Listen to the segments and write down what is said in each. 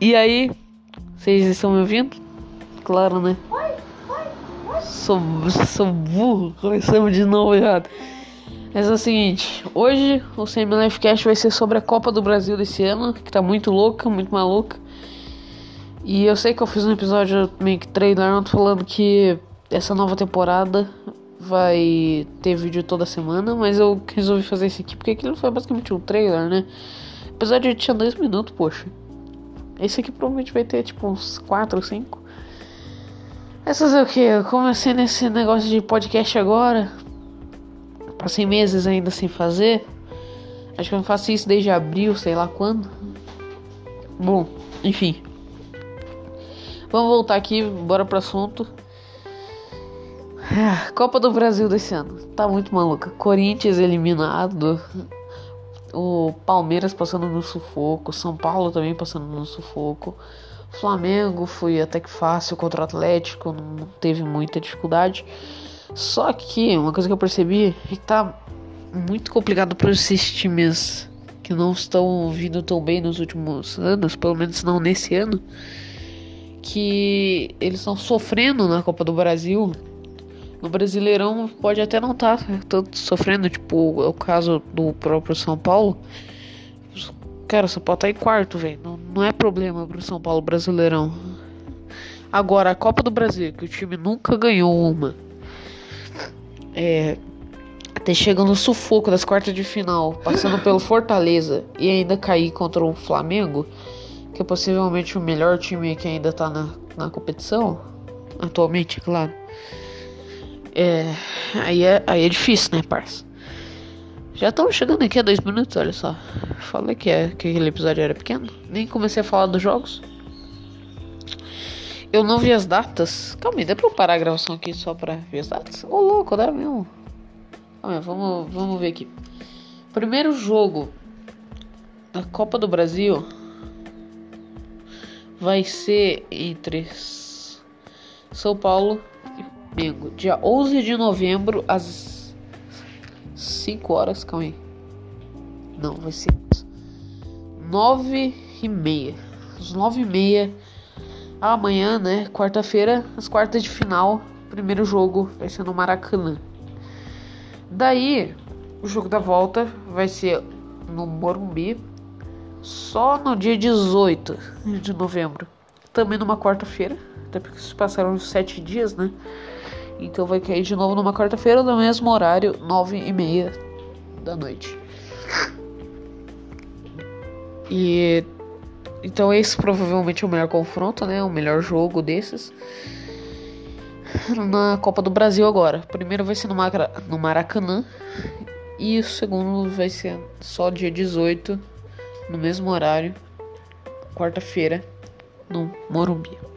E aí, vocês estão me ouvindo? Claro, né? Sou, sou burro, começamos de novo errado. Mas é o seguinte, hoje o Semi Life Cast vai ser sobre a Copa do Brasil desse ano, que tá muito louca, muito maluca. E eu sei que eu fiz um episódio meio que trailer falando que essa nova temporada vai ter vídeo toda semana, mas eu resolvi fazer esse aqui porque aquilo foi basicamente um trailer, né? O episódio tinha dois minutos, poxa. Esse aqui provavelmente vai ter tipo uns 4 ou 5. Essas é o que? Eu comecei nesse negócio de podcast agora. Passei meses ainda sem fazer. Acho que eu não faço isso desde abril, sei lá quando. Bom, enfim. Vamos voltar aqui, bora pro assunto. Copa do Brasil desse ano. Tá muito maluca. Corinthians eliminado. O Palmeiras passando no sufoco. São Paulo também passando no sufoco. Flamengo foi até que fácil contra o Atlético. Não teve muita dificuldade. Só que uma coisa que eu percebi é que tá muito complicado para esses times que não estão vindo tão bem nos últimos anos, pelo menos não nesse ano, que eles estão sofrendo na Copa do Brasil no Brasileirão pode até não estar tá tanto sofrendo, tipo, é o caso do próprio São Paulo. Cara, o São Paulo tá em quarto, velho. Não, não é problema pro São Paulo Brasileirão. Agora, a Copa do Brasil, que o time nunca ganhou uma. É. Até chegando no sufoco das quartas de final, passando pelo Fortaleza e ainda cair contra o Flamengo, que é possivelmente o melhor time que ainda tá na, na competição. Atualmente, claro. É, aí, é, aí é difícil, né, parça? Já estamos chegando aqui a dois minutos, olha só. Falei que, é, que aquele episódio era pequeno. Nem comecei a falar dos jogos. Eu não vi as datas. Calma aí, dá pra eu parar a gravação aqui só pra ver as datas? Ô, louco, dá mesmo. Calma aí, vamos, vamos ver aqui. Primeiro jogo da Copa do Brasil vai ser entre São Paulo Flamengo, dia 11 de novembro, às 5 horas. Calma aí. Não, vai ser 9 e meia. Às 9 e meia. Amanhã, né? Quarta-feira, as quartas de final. Primeiro jogo vai ser no Maracanã. Daí, o jogo da volta vai ser no Morumbi. Só no dia 18 de novembro. Também numa quarta-feira. Até porque se passaram sete dias, né? Então vai cair de novo numa quarta-feira, no mesmo horário, nove e meia da noite. E então esse provavelmente é o melhor confronto, né? O melhor jogo desses. Na Copa do Brasil agora. Primeiro vai ser no, no Maracanã. E o segundo vai ser só dia 18, no mesmo horário, quarta-feira, no Morumbi.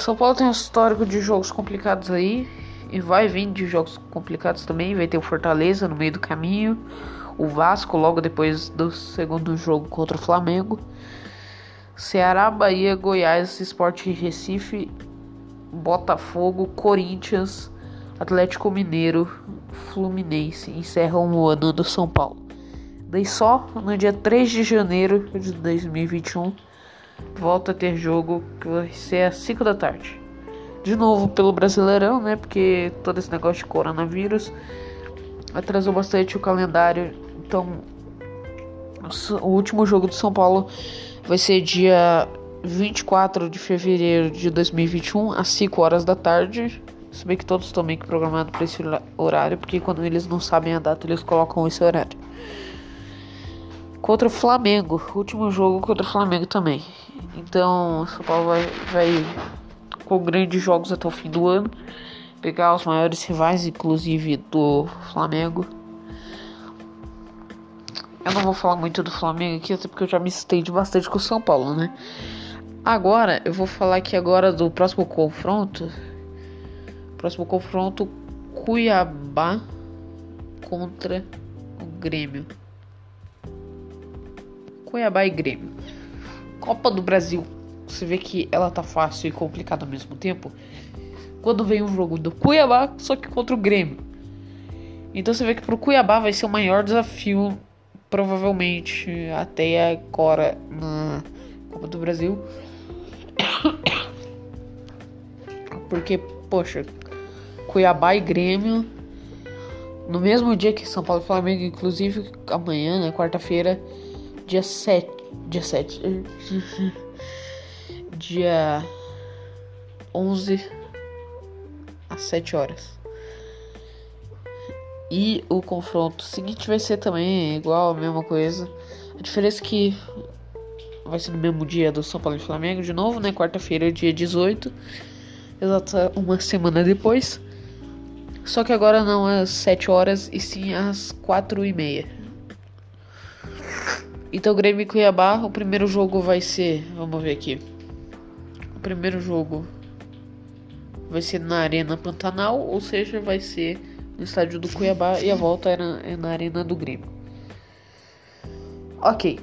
São Paulo tem um histórico de jogos complicados aí. E vai vir de jogos complicados também. Vai ter o Fortaleza no meio do caminho. O Vasco logo depois do segundo jogo contra o Flamengo. Ceará, Bahia, Goiás, Esporte Recife, Botafogo, Corinthians, Atlético Mineiro, Fluminense encerram o ano do São Paulo. Daí só no dia 3 de janeiro de 2021 volta a ter jogo que vai ser às 5 da tarde. De novo pelo Brasileirão, né? Porque todo esse negócio de coronavírus atrasou bastante o calendário. Então, o último jogo do São Paulo vai ser dia 24 de fevereiro de 2021, às 5 horas da tarde. Se bem que todos estão meio que programados para esse horário, porque quando eles não sabem a data, eles colocam esse horário contra o Flamengo. Último jogo contra o Flamengo também. Então, São Paulo vai, vai com grandes jogos até o fim do ano. Pegar os maiores rivais, inclusive do Flamengo. Eu não vou falar muito do Flamengo aqui, até porque eu já me estende bastante com o São Paulo, né? Agora, eu vou falar aqui agora do próximo confronto. Próximo confronto, Cuiabá contra o Grêmio. Cuiabá e Grêmio. Copa do Brasil. Você vê que ela tá fácil e complicada ao mesmo tempo. Quando vem um jogo do Cuiabá, só que contra o Grêmio. Então você vê que pro Cuiabá vai ser o maior desafio provavelmente até agora na Copa do Brasil. Porque, poxa, Cuiabá e Grêmio no mesmo dia que São Paulo e Flamengo, inclusive amanhã, né, quarta-feira, dia 7, dia 7, dia 11 às 7 horas. E o confronto seguinte vai ser também igual, a mesma coisa. A diferença é que vai ser no mesmo dia do São Paulo e Flamengo de novo, né? Quarta-feira, dia 18. Exata uma semana depois. Só que agora não às 7 horas e sim às 4 e meia. Então Grêmio e Cuiabá, o primeiro jogo vai ser. Vamos ver aqui. O primeiro jogo vai ser na Arena Pantanal, ou seja, vai ser no estádio do Cuiabá e a volta era é na Arena do Grêmio. Ok.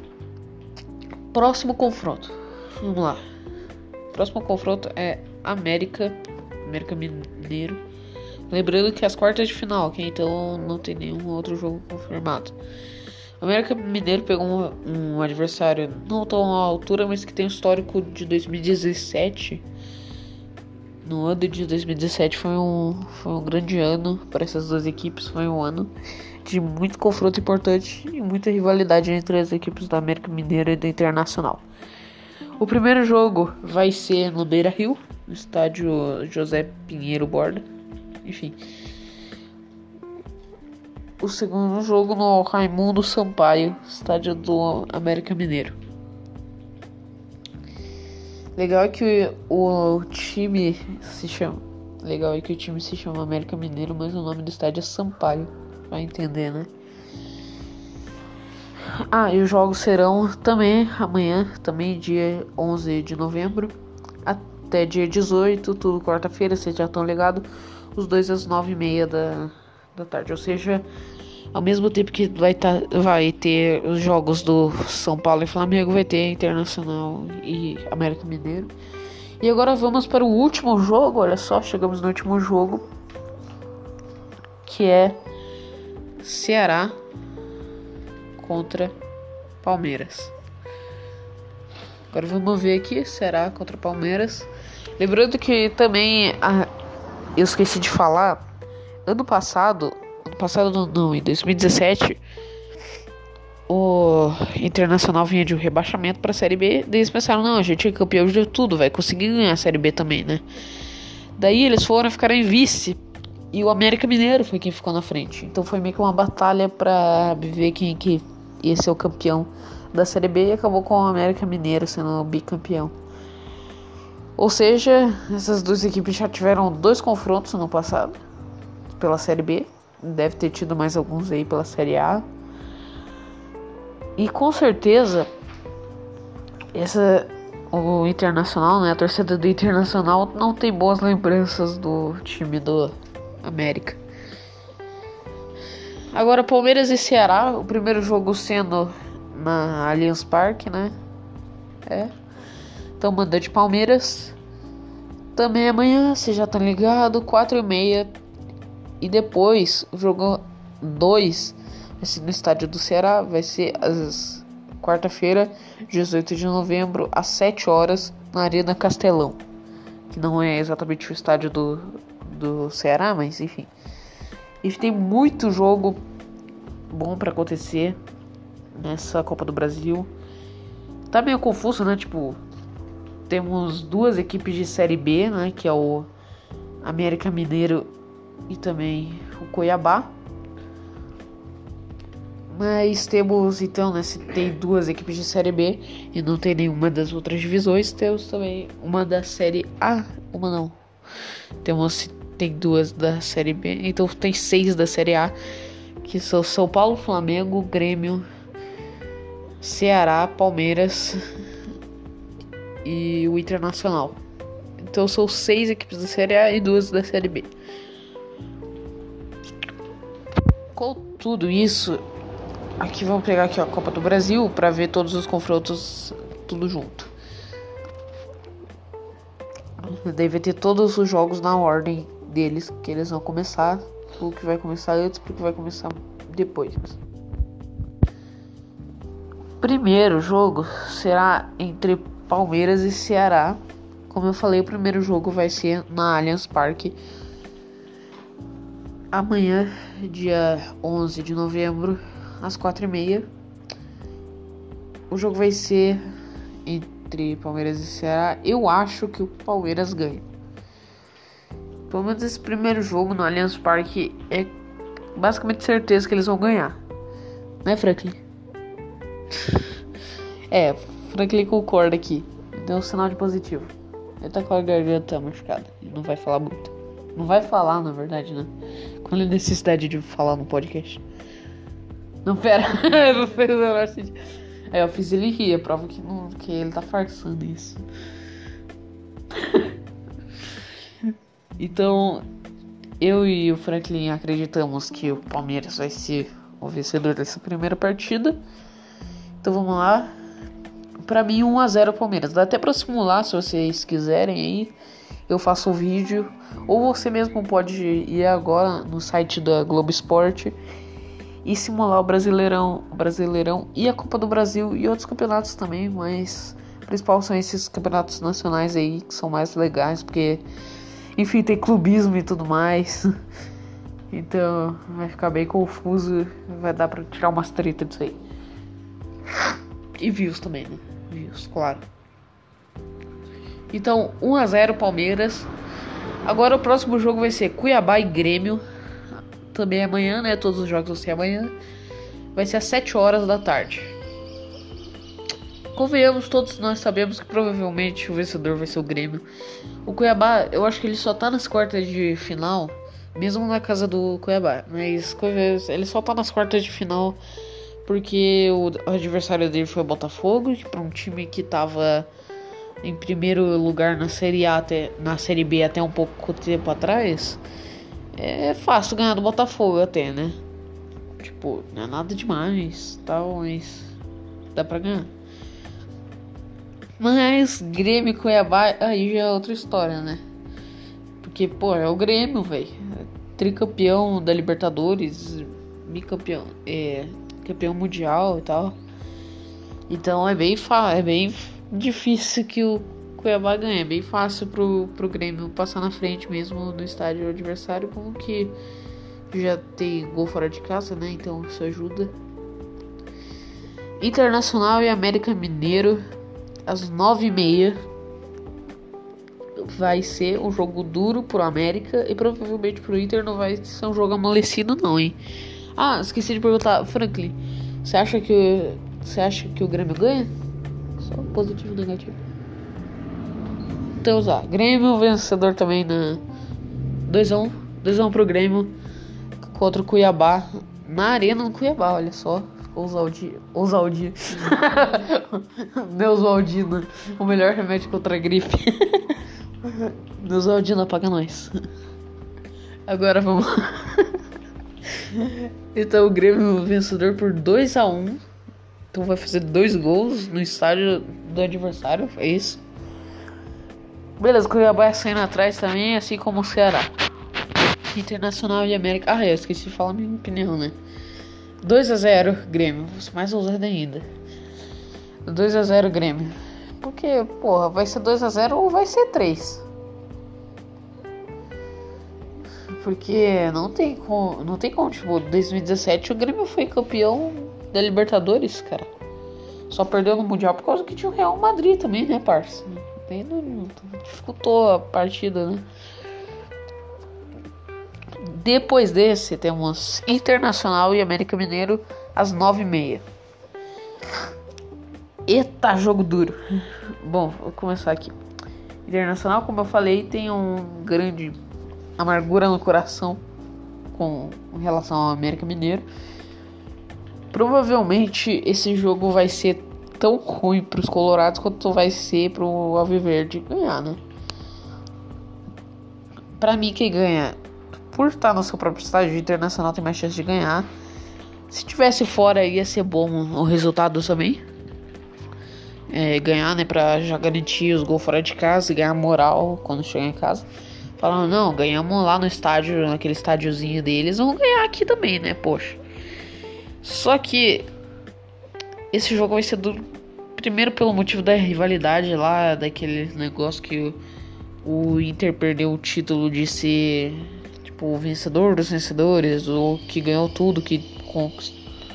Próximo confronto. Vamos lá. Próximo confronto é América, América Mineiro. Lembrando que as quartas de final, ok? Então não tem nenhum outro jogo confirmado. América Mineiro pegou um, um adversário não tão à altura, mas que tem um histórico de 2017 no ano de 2017 foi um, foi um grande ano para essas duas equipes. Foi um ano de muito confronto importante e muita rivalidade entre as equipes da América Mineira e da Internacional. O primeiro jogo vai ser no Beira Rio, no estádio José Pinheiro Borda. Enfim. O segundo jogo no Raimundo Sampaio, estádio do América Mineiro. Legal é que o, o time se chama. Legal é que o time se chama América Mineiro, mas o nome do estádio é Sampaio. Vai entender, né? Ah, e os jogos serão também amanhã, também dia 11 de novembro, até dia 18, tudo quarta-feira, vocês já estão ligados, os dois às 9h30 da, da tarde. Ou seja, ao mesmo tempo que vai, tá, vai ter os jogos do São Paulo e Flamengo, vai ter Internacional e América Mineiro. E agora vamos para o último jogo, olha só, chegamos no último jogo, que é Ceará contra Palmeiras. Agora vamos ver aqui, Ceará contra Palmeiras. Lembrando que também ah, eu esqueci de falar, ano passado passado não, em 2017 o Internacional vinha de um rebaixamento para a Série B. Daí eles pensaram, não, a gente é campeão de tudo, vai conseguir ganhar a Série B também, né? Daí eles foram ficar em vice e o América Mineiro foi quem ficou na frente. Então foi meio que uma batalha para ver quem que ia ser o campeão da Série B e acabou com o América Mineiro sendo o bicampeão. Ou seja, essas duas equipes já tiveram dois confrontos no passado pela Série B deve ter tido mais alguns aí pela Série A. E com certeza essa o Internacional, né, a torcida do Internacional não tem boas lembranças do time do América. Agora Palmeiras e Ceará, o primeiro jogo sendo na Allianz Parque, né? É. Então manda de Palmeiras. Também amanhã, você já tá ligado, 4 e meia e depois, o jogo 2 vai ser no estádio do Ceará, vai ser às quarta-feira, 18 de novembro, às 7 horas, na Arena Castelão. Que não é exatamente o estádio do, do Ceará, mas enfim. E tem muito jogo bom para acontecer nessa Copa do Brasil. Tá meio confuso, né? Tipo, temos duas equipes de Série B, né? Que é o América Mineiro e também o Cuiabá. Mas temos então, né, se tem duas equipes de Série B e não tem nenhuma das outras divisões, temos também uma da Série A, uma não. Temos tem duas da Série B, então tem seis da Série A, que são São Paulo, Flamengo, Grêmio, Ceará, Palmeiras e o Internacional. Então são seis equipes da Série A e duas da Série B. Com tudo isso, aqui vamos pegar aqui a Copa do Brasil para ver todos os confrontos tudo junto. Deve ter todos os jogos na ordem deles que eles vão começar, o que vai começar antes, o que vai começar depois. primeiro jogo será entre Palmeiras e Ceará. Como eu falei, o primeiro jogo vai ser na Allianz Parque. Amanhã, dia 11 de novembro, às 4h30. O jogo vai ser entre Palmeiras e Ceará. Eu acho que o Palmeiras ganha. Pelo menos esse primeiro jogo no Allianz Parque é basicamente certeza que eles vão ganhar. Né, Franklin? é, Franklin concorda aqui. Deu um sinal de positivo. Ele tá com a garganta machucada. Ele não vai falar muito. Não vai falar, na verdade, né? É a necessidade de falar no podcast? Não, pera. não fez o menor sentido. Aí eu fiz ele rir. É prova que, não, que ele tá farçando isso. então, eu e o Franklin acreditamos que o Palmeiras vai ser o vencedor dessa primeira partida. Então vamos lá. Pra mim, 1x0 Palmeiras. Dá até pra simular se vocês quiserem aí. Eu faço um vídeo. Ou você mesmo pode ir agora no site da Globo Esporte e simular o Brasileirão, o Brasileirão e a Copa do Brasil e outros campeonatos também, mas principal são esses campeonatos nacionais aí que são mais legais, porque enfim, tem clubismo e tudo mais. Então vai ficar bem confuso, vai dar pra tirar umas treta disso aí. E views também, né? Views, claro. Então, 1 a 0 Palmeiras. Agora o próximo jogo vai ser Cuiabá e Grêmio. Também amanhã, né? Todos os jogos vão ser amanhã. Vai ser às 7 horas da tarde. Convenhamos, todos nós sabemos que provavelmente o vencedor vai ser o Grêmio. O Cuiabá, eu acho que ele só tá nas quartas de final, mesmo na casa do Cuiabá. Mas ele só tá nas quartas de final porque o adversário dele foi o Botafogo, que para um time que tava em primeiro lugar na Série A até na Série B até um pouco tempo atrás, é fácil ganhar do Botafogo até, né? Tipo, não é nada demais, tal, mas dá pra ganhar. Mas Grêmio e Cuiabá aí já é outra história, né? Porque, pô, é o Grêmio, velho. Tricampeão da Libertadores, bicampeão, é, campeão mundial e tal. Então é bem é bem difícil que o Cuiabá ganhe. É bem fácil pro, pro Grêmio passar na frente mesmo no estádio adversário, como que já tem gol fora de casa, né? Então isso ajuda. Internacional e América Mineiro às nove e meia vai ser um jogo duro pro América e provavelmente pro Inter não vai ser um jogo amolecido não, hein? Ah, esqueci de perguntar, Franklin, você acha que você acha que o Grêmio ganha? Positivo e negativo. Então, ó, Grêmio vencedor também na 2x1, 2x1 pro Grêmio contra o Cuiabá na arena do Cuiabá, olha só. Ousaldi, Ousaldi. Neusaldina, o melhor remédio contra a gripe. Neusaldina, paga nós. Agora vamos. então o Grêmio vencedor por 2 a 1 Então vai fazer dois gols no estádio do adversário. É isso. Beleza, Cuiabá saindo atrás também, assim como o Ceará. Internacional e América. Ah, eu esqueci de falar minha opinião, né? 2 a 0 Grêmio. Mais ousado ainda. 2 a 0 Grêmio. Porque, porra, vai ser 2 a 0 ou vai ser 3. Porque não tem como, não tem como, tipo, 2017 o Grêmio foi campeão da Libertadores, cara. Só perdeu no Mundial por causa que tinha o Real Madrid também, né, parça? dificultou a partida, né? Depois desse, temos Internacional e América Mineiro às 9h30. Eita, jogo duro. Bom, vou começar aqui. Internacional, como eu falei, tem um grande amargura no coração com relação ao América Mineiro. Provavelmente esse jogo vai ser tão ruim para os colorados quanto vai ser para o Alviverde ganhar, né? Para mim quem ganha por estar no seu próprio estádio internacional tem mais chance de ganhar. Se tivesse fora ia ser bom o resultado também. É, ganhar, né, pra já garantir os gols fora de casa e ganhar moral quando chegar em casa. Falando, não, ganhamos lá no estádio, naquele estádiozinho deles, vamos ganhar aqui também, né, poxa. Só que esse jogo vai ser duro. Primeiro pelo motivo da rivalidade lá, daquele negócio que o, o Inter perdeu o título de ser tipo o vencedor dos vencedores, ou que ganhou tudo que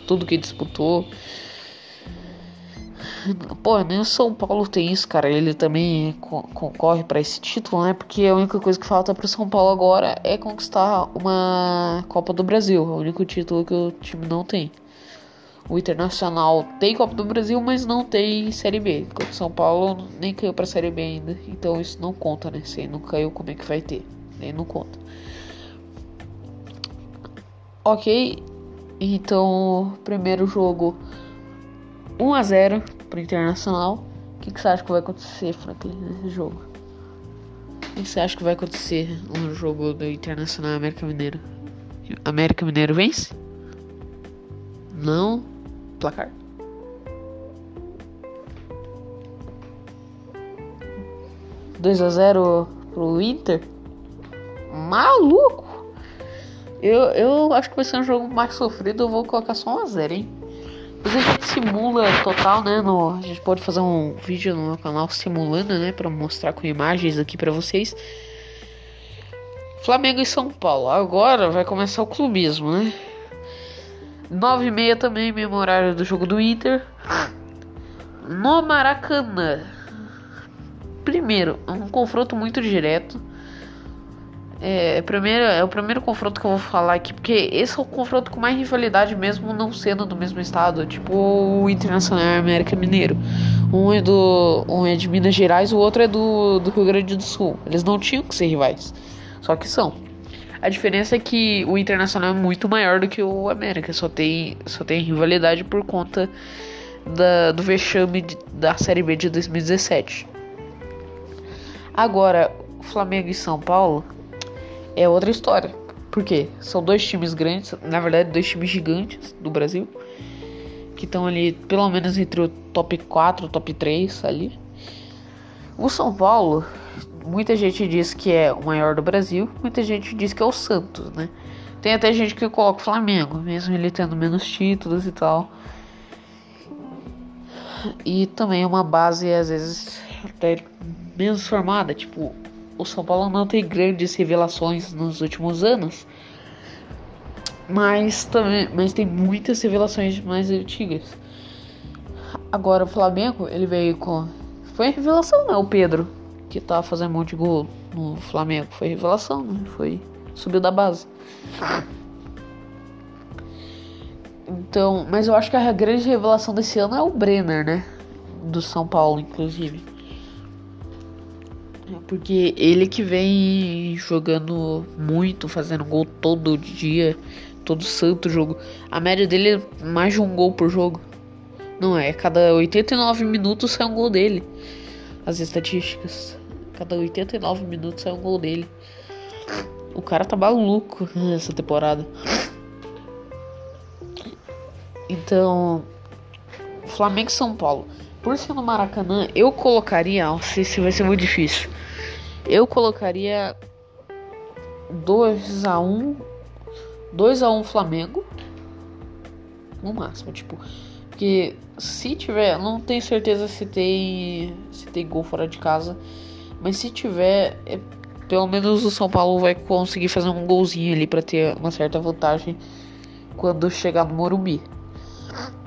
tudo que disputou. Pô, nem o São Paulo tem isso, cara. Ele também concorre para esse título, né? Porque a única coisa que falta pro São Paulo agora é conquistar uma Copa do Brasil. É o único título que o time não tem. O Internacional tem Copa do Brasil, mas não tem Série B. O São Paulo nem caiu pra Série B ainda. Então isso não conta, né? Se não caiu, como é que vai ter? Nem não conta. Ok. Então, primeiro jogo 1 a 0 pro Internacional. O que, que você acha que vai acontecer, Franklin, nesse jogo? O que você acha que vai acontecer no jogo do Internacional América Mineiro? América Mineiro vence? Não? Placar? Dois a 0 pro Inter? Maluco! Eu, eu acho que vai ser um jogo mais sofrido. Eu vou colocar só 1 a 0 hein? Depois a gente simula total, né? No, a gente pode fazer um vídeo no meu canal simulando, né? Pra mostrar com imagens aqui pra vocês. Flamengo e São Paulo. Agora vai começar o clubismo, né? 9 e meia também, mesmo horário do jogo do Inter. No Maracanã. Primeiro, um confronto muito direto. É, primeiro, é o primeiro confronto que eu vou falar aqui, porque esse é o confronto com mais rivalidade mesmo não sendo do mesmo estado, tipo o Internacional e América Mineiro. Um é do, um é de Minas Gerais, o outro é do, do Rio Grande do Sul. Eles não tinham que ser rivais, só que são. A diferença é que o Internacional é muito maior do que o América, só tem, só tem rivalidade por conta da, do vexame de, da Série B de 2017. Agora, Flamengo e São Paulo é outra história. Por quê? São dois times grandes, na verdade, dois times gigantes do Brasil. Que estão ali, pelo menos, entre o top 4 e top 3 ali. O São Paulo, muita gente diz que é o maior do Brasil, muita gente diz que é o Santos, né? Tem até gente que coloca o Flamengo, mesmo ele tendo menos títulos e tal. E também é uma base, às vezes, até menos formada. Tipo, o São Paulo não tem grandes revelações nos últimos anos. Mas também mas tem muitas revelações mais antigas. Agora o Flamengo, ele veio com. Foi revelação, né? O Pedro, que tá fazendo um monte de gol no Flamengo. Foi revelação, né? Foi. Subiu da base. Então, mas eu acho que a grande revelação desse ano é o Brenner, né? Do São Paulo, inclusive. Porque ele que vem jogando muito, fazendo gol todo dia, todo santo jogo. A média dele é mais de um gol por jogo. Não é, cada 89 minutos sai um gol dele. As estatísticas. Cada 89 minutos sai um gol dele. O cara tá maluco nessa temporada. Então, Flamengo e São Paulo. Por ser no Maracanã, eu colocaria. Não sei se vai ser muito difícil. Eu colocaria 2 a 1 2 a 1 Flamengo. No máximo, tipo. Porque se tiver. Não tenho certeza se tem. Se tem gol fora de casa. Mas se tiver. É, pelo menos o São Paulo vai conseguir fazer um golzinho ali para ter uma certa vantagem quando chegar no Morumbi.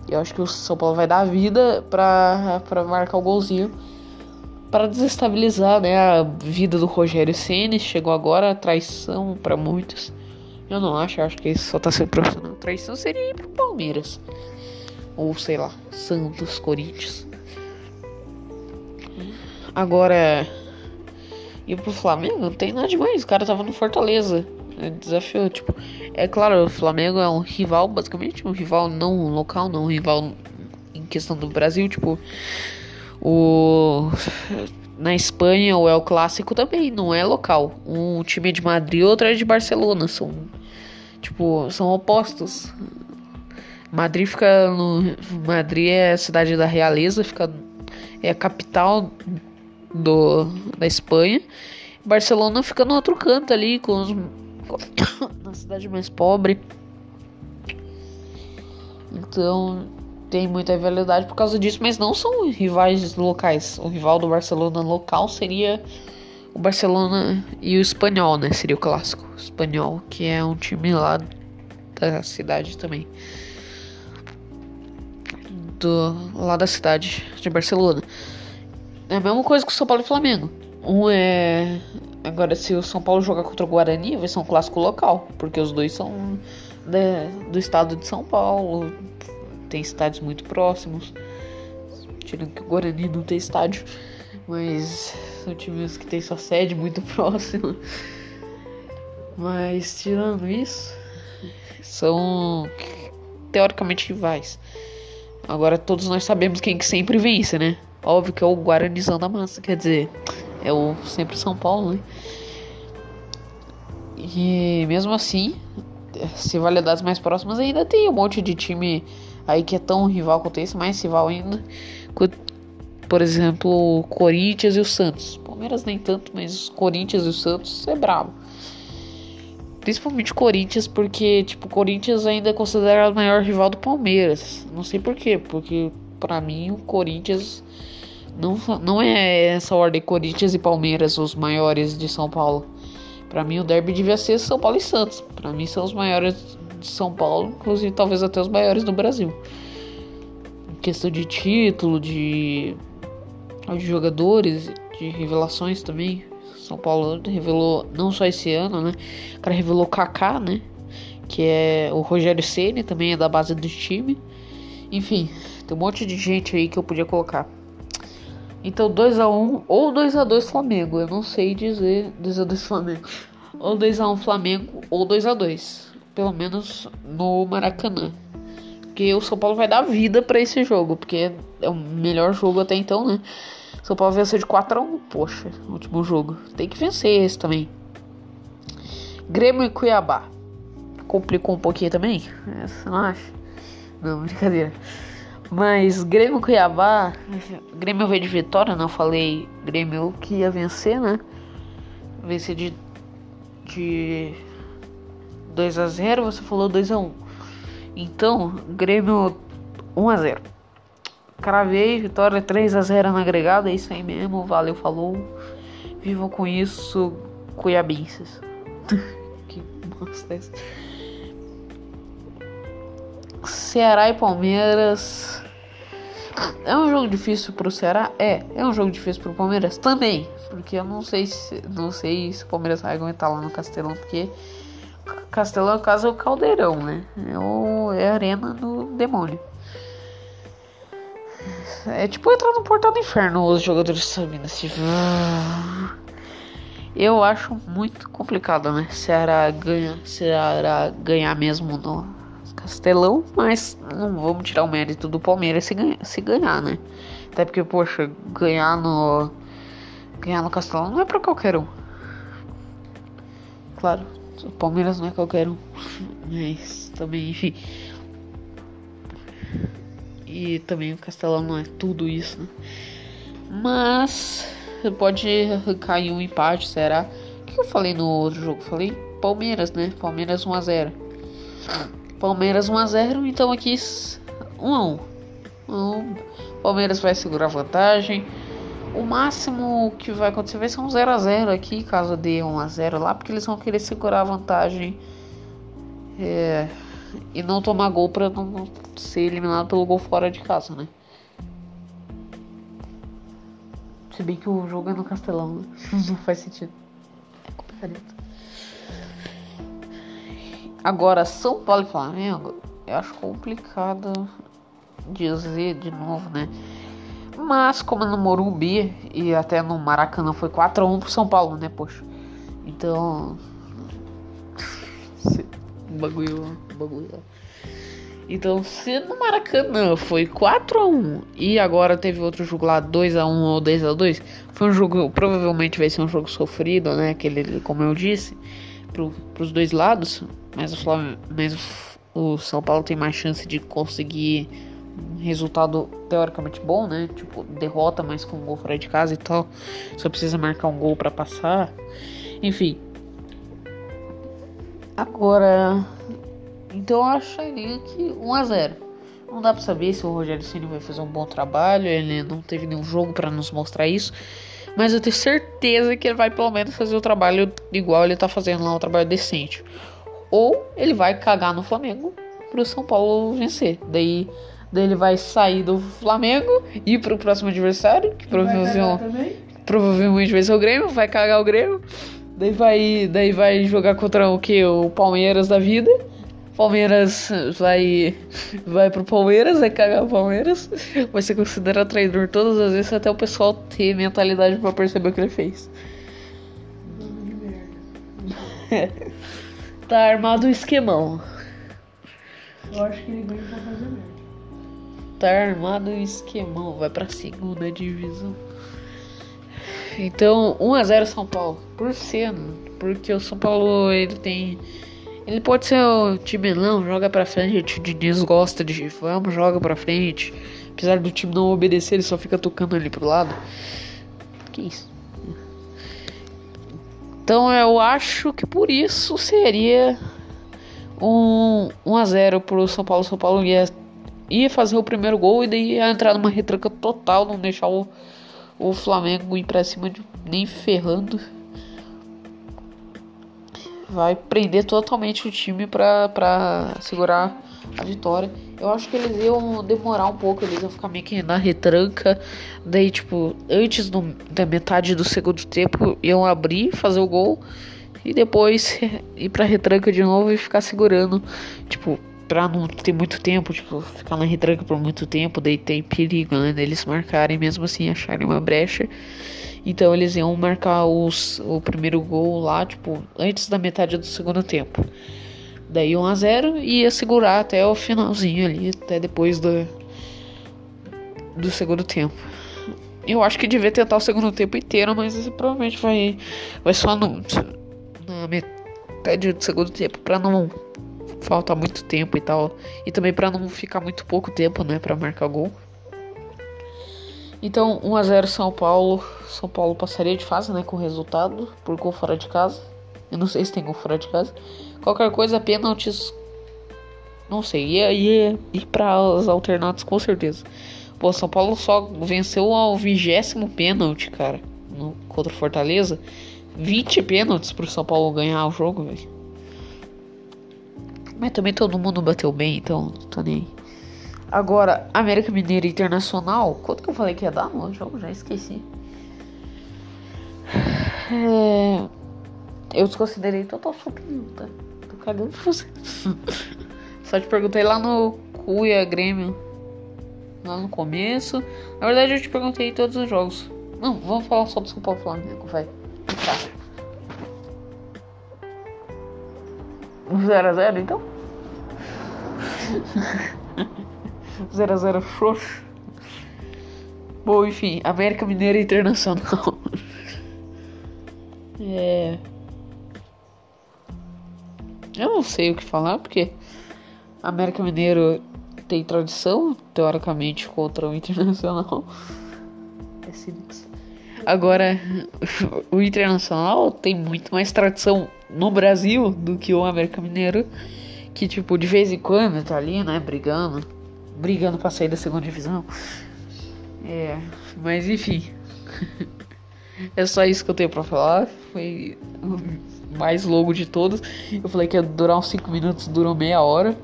Eu acho que o São Paulo vai dar vida pra, pra marcar o golzinho. Para desestabilizar né, a vida do Rogério Ceni Chegou agora a traição para muitos. Eu não acho, eu acho que só tá sendo profissional. Traição seria ir pro Palmeiras. Ou sei lá, Santos, Corinthians. Agora, ir pro Flamengo não tem nada demais. O cara tava no Fortaleza. É desafio, tipo, é claro, o Flamengo é um rival, basicamente, um rival não local, não um rival em questão do Brasil, tipo, o na Espanha o El Clássico também não é local. Um time é de Madrid, outro é de Barcelona, são tipo, são opostos. Madrid fica no Madrid é a cidade da realeza, fica é a capital do da Espanha. Barcelona fica no outro canto ali com os na cidade mais pobre. Então tem muita rivalidade por causa disso, mas não são rivais locais. O rival do Barcelona local seria o Barcelona e o Espanhol, né? Seria o clássico. O Espanhol, que é um time lá da cidade também. Do, lá da cidade de Barcelona. É a mesma coisa que o São Paulo e Flamengo. Um é. Agora, se o São Paulo jogar contra o Guarani, vai ser um clássico local. Porque os dois são né, do estado de São Paulo. Tem estádios muito próximos. Tirando que o Guarani não tem estádio. Mas são times que tem sua sede muito próxima. Mas tirando isso, são teoricamente rivais. Agora todos nós sabemos quem que sempre vence, né? Óbvio que é o Guaranizão da massa, quer dizer, é o sempre São Paulo, né? E mesmo assim, se validades mais próximas ainda tem um monte de time aí que é tão rival quanto esse, mais rival ainda. Por exemplo, o Corinthians e o Santos. Palmeiras nem tanto, mas os Corinthians e o Santos é brabo. Principalmente Corinthians, porque tipo, Corinthians ainda é considerado o maior rival do Palmeiras. Não sei porquê, porque para mim o Corinthians não, não é essa ordem Corinthians e Palmeiras os maiores de São Paulo. Para mim o derby devia ser São Paulo e Santos. Para mim são os maiores de São Paulo, inclusive talvez até os maiores do Brasil. Em questão de título, de, de jogadores, de revelações também. São Paulo revelou não só esse ano, né? O cara revelou Kaká, né? Que é o Rogério Ceni também é da base do time. Enfim, tem um monte de gente aí que eu podia colocar. Então 2 a 1 ou 2 a 2 Flamengo, eu não sei dizer 2 a 2 Flamengo. Ou 2 a 1 Flamengo ou 2 a 2, pelo menos no Maracanã. Porque o São Paulo vai dar vida para esse jogo, porque é o melhor jogo até então, né? São Paulo venceu de 4 a 1 poxa, último jogo. Tem que vencer esse também. Grêmio e Cuiabá. Complicou um pouquinho também? É, você não acha? Não, brincadeira. Mas Grêmio Cuiabá. Grêmio veio de vitória, não falei Grêmio que ia vencer, né? Vencer de. de 2 a 0 você falou 2 a 1 Então, Grêmio 1 a 0 Cravei, vitória 3 a 0 na agregada, é isso aí mesmo, valeu, falou. Vivam com isso, cuiabinses. que bosta é essa? Ceará e Palmeiras. É um jogo difícil pro Ceará? É. É um jogo difícil pro Palmeiras? Também. Porque eu não sei se, não sei se o Palmeiras vai aguentar lá no Castelão. Porque Castelão, no caso, é o caldeirão, né? É, o, é a arena do demônio. É tipo entrar no portal do inferno, os jogadores subindo assim. Eu acho muito complicado, né? Ceará ganha, Ceará ganhar mesmo no Castelão, mas não vamos tirar o mérito do Palmeiras se ganhar, se ganhar, né? Até porque, poxa, ganhar no ganhar no Castelão não é para qualquer um. Claro, o Palmeiras não é qualquer um, mas também, enfim. E também o Castelão não é tudo isso, né? Mas pode cair um empate, será? O que eu falei no outro jogo? Falei Palmeiras, né? Palmeiras 1x0. Palmeiras 1x0, então aqui 1x1. Palmeiras vai segurar vantagem. O máximo que vai acontecer vai ser um 0x0 aqui, caso dê 1x0 lá, porque eles vão querer segurar vantagem. É, e não tomar gol para não ser eliminado pelo gol fora de casa, né? Se bem que o jogo é no Castelão, né? não faz sentido. É complicado. Agora, São Paulo e Flamengo, eu acho complicado dizer de novo, né? Mas, como no Morumbi e até no Maracanã foi 4x1 pro São Paulo, né? Poxa. Então. Bagulho bagulho. Então, se no Maracanã foi 4 a 1 e agora teve outro jogo lá 2 a 1 ou 10 a 2, foi um jogo provavelmente vai ser um jogo sofrido, né, aquele como eu disse, pro, pros dois lados, mas o Flamengo, mas o São Paulo tem mais chance de conseguir um resultado teoricamente bom, né? Tipo, derrota, mas com um gol fora de casa e tal. Só precisa marcar um gol para passar. Enfim. Agora, então eu acharia que 1 a 0. 1 Não dá pra saber se o Rogério Ceni vai fazer um bom trabalho. Ele não teve nenhum jogo para nos mostrar isso. Mas eu tenho certeza que ele vai pelo menos fazer o trabalho igual ele tá fazendo lá, um trabalho decente. Ou ele vai cagar no Flamengo pro São Paulo vencer. Daí, daí ele vai sair do Flamengo e ir pro próximo adversário, que provavelmente, provavelmente vai ser o Grêmio, vai cagar o Grêmio. Daí vai, daí vai jogar contra o que? O Palmeiras da vida. Palmeiras vai vai pro Palmeiras, vai cagar o Palmeiras, vai ser considerado traidor todas as vezes até o pessoal ter mentalidade para perceber o que ele fez. tá armado o esquemão. Eu acho que ele veio pra fazer merda. Tá armado o esquemão, vai pra segunda divisão. Então, 1x0 São Paulo. Por cena, porque o São Paulo ele tem ele pode ser o time não, joga pra frente. O Diniz gosta de vamos, joga pra frente. Apesar do time não obedecer, ele só fica tocando ali pro lado. Que isso? Então eu acho que por isso seria um 1 a 0 pro São Paulo. São Paulo ia, ia fazer o primeiro gol e daí ia entrar numa retranca total, não deixar o, o Flamengo ir pra cima de nem ferrando vai prender totalmente o time para segurar a vitória. Eu acho que eles iam demorar um pouco, eles iam ficar meio que na retranca. Daí, tipo, antes do, da metade do segundo tempo, iam abrir, fazer o gol e depois ir pra retranca de novo e ficar segurando. Tipo, pra não ter muito tempo, tipo, ficar na retranca por muito tempo, daí tem perigo, né? Eles marcarem mesmo assim, acharem uma brecha. Então eles iam marcar os, o primeiro gol lá, tipo, antes da metade do segundo tempo. Daí 1 a 0 e ia segurar até o finalzinho ali, até depois do, do segundo tempo. Eu acho que devia tentar o segundo tempo inteiro, mas provavelmente vai, vai só no, na metade do segundo tempo para não faltar muito tempo e tal. E também para não ficar muito pouco tempo, né, para marcar gol. Então, 1 a 0 São Paulo. São Paulo passaria de fase, né, com resultado por gol fora de casa. Eu não sei se tem gol fora de casa. Qualquer coisa, pênaltis. Não sei, ia, ia ir para os alternados com certeza. Pô, São Paulo só venceu ao vigésimo pênalti, cara, no, contra Fortaleza. 20 pênaltis pro São Paulo ganhar o jogo, velho. Mas também todo mundo bateu bem, então tô nem. Agora, América Mineira Internacional, quanto que eu falei que ia dar no jogo? Já esqueci. É... Eu desconsiderei total sua opinião, tá? Tô cagando pra você. Só te perguntei lá no Cuia Grêmio. Lá no começo. Na verdade, eu te perguntei todos os jogos. Não, vamos falar só do São Paulo Flamengo, vai. Tá. 0x0 então? 0x0 xoxo. Bom, enfim, América Mineira Internacional. é. Eu não sei o que falar, porque América Mineiro tem tradição, teoricamente, contra o Internacional. É Agora, o Internacional tem muito mais tradição no Brasil do que o América Mineiro, que, tipo, de vez em quando tá ali, né, brigando brigando para sair da segunda divisão. É, mas enfim. é só isso que eu tenho para falar. Foi o mais longo de todos. Eu falei que ia durar uns 5 minutos, durou meia hora.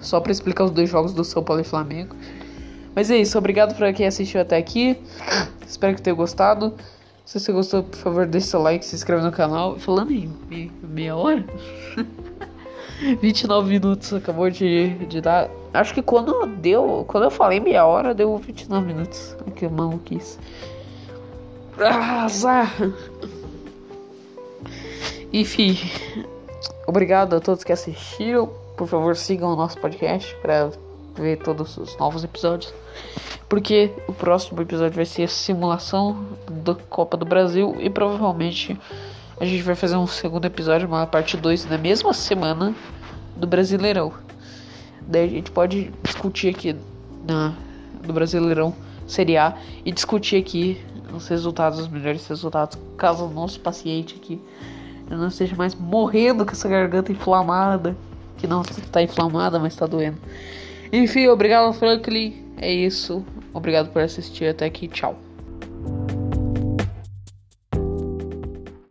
Só para explicar os dois jogos do São Paulo e Flamengo. Mas é isso, obrigado por quem assistiu até aqui. Espero que tenha gostado. Se você gostou, por favor, deixe seu like, se inscreve no canal. Falando em meia hora. 29 minutos acabou de, de dar. Acho que quando deu. Quando eu falei meia hora, deu 29 minutos. Que maluquice. Azar. Enfim. Obrigado a todos que assistiram. Por favor, sigam o nosso podcast para ver todos os novos episódios. Porque o próximo episódio vai ser a simulação da Copa do Brasil e provavelmente a gente vai fazer um segundo episódio, uma parte 2 na mesma semana do Brasileirão. Daí a gente pode discutir aqui na, do Brasileirão Série A e discutir aqui os resultados, os melhores resultados, caso o nosso paciente aqui não esteja mais morrendo com essa garganta inflamada, que não está inflamada, mas está doendo. Enfim, obrigado, Franklin. É isso. Obrigado por assistir até aqui. Tchau.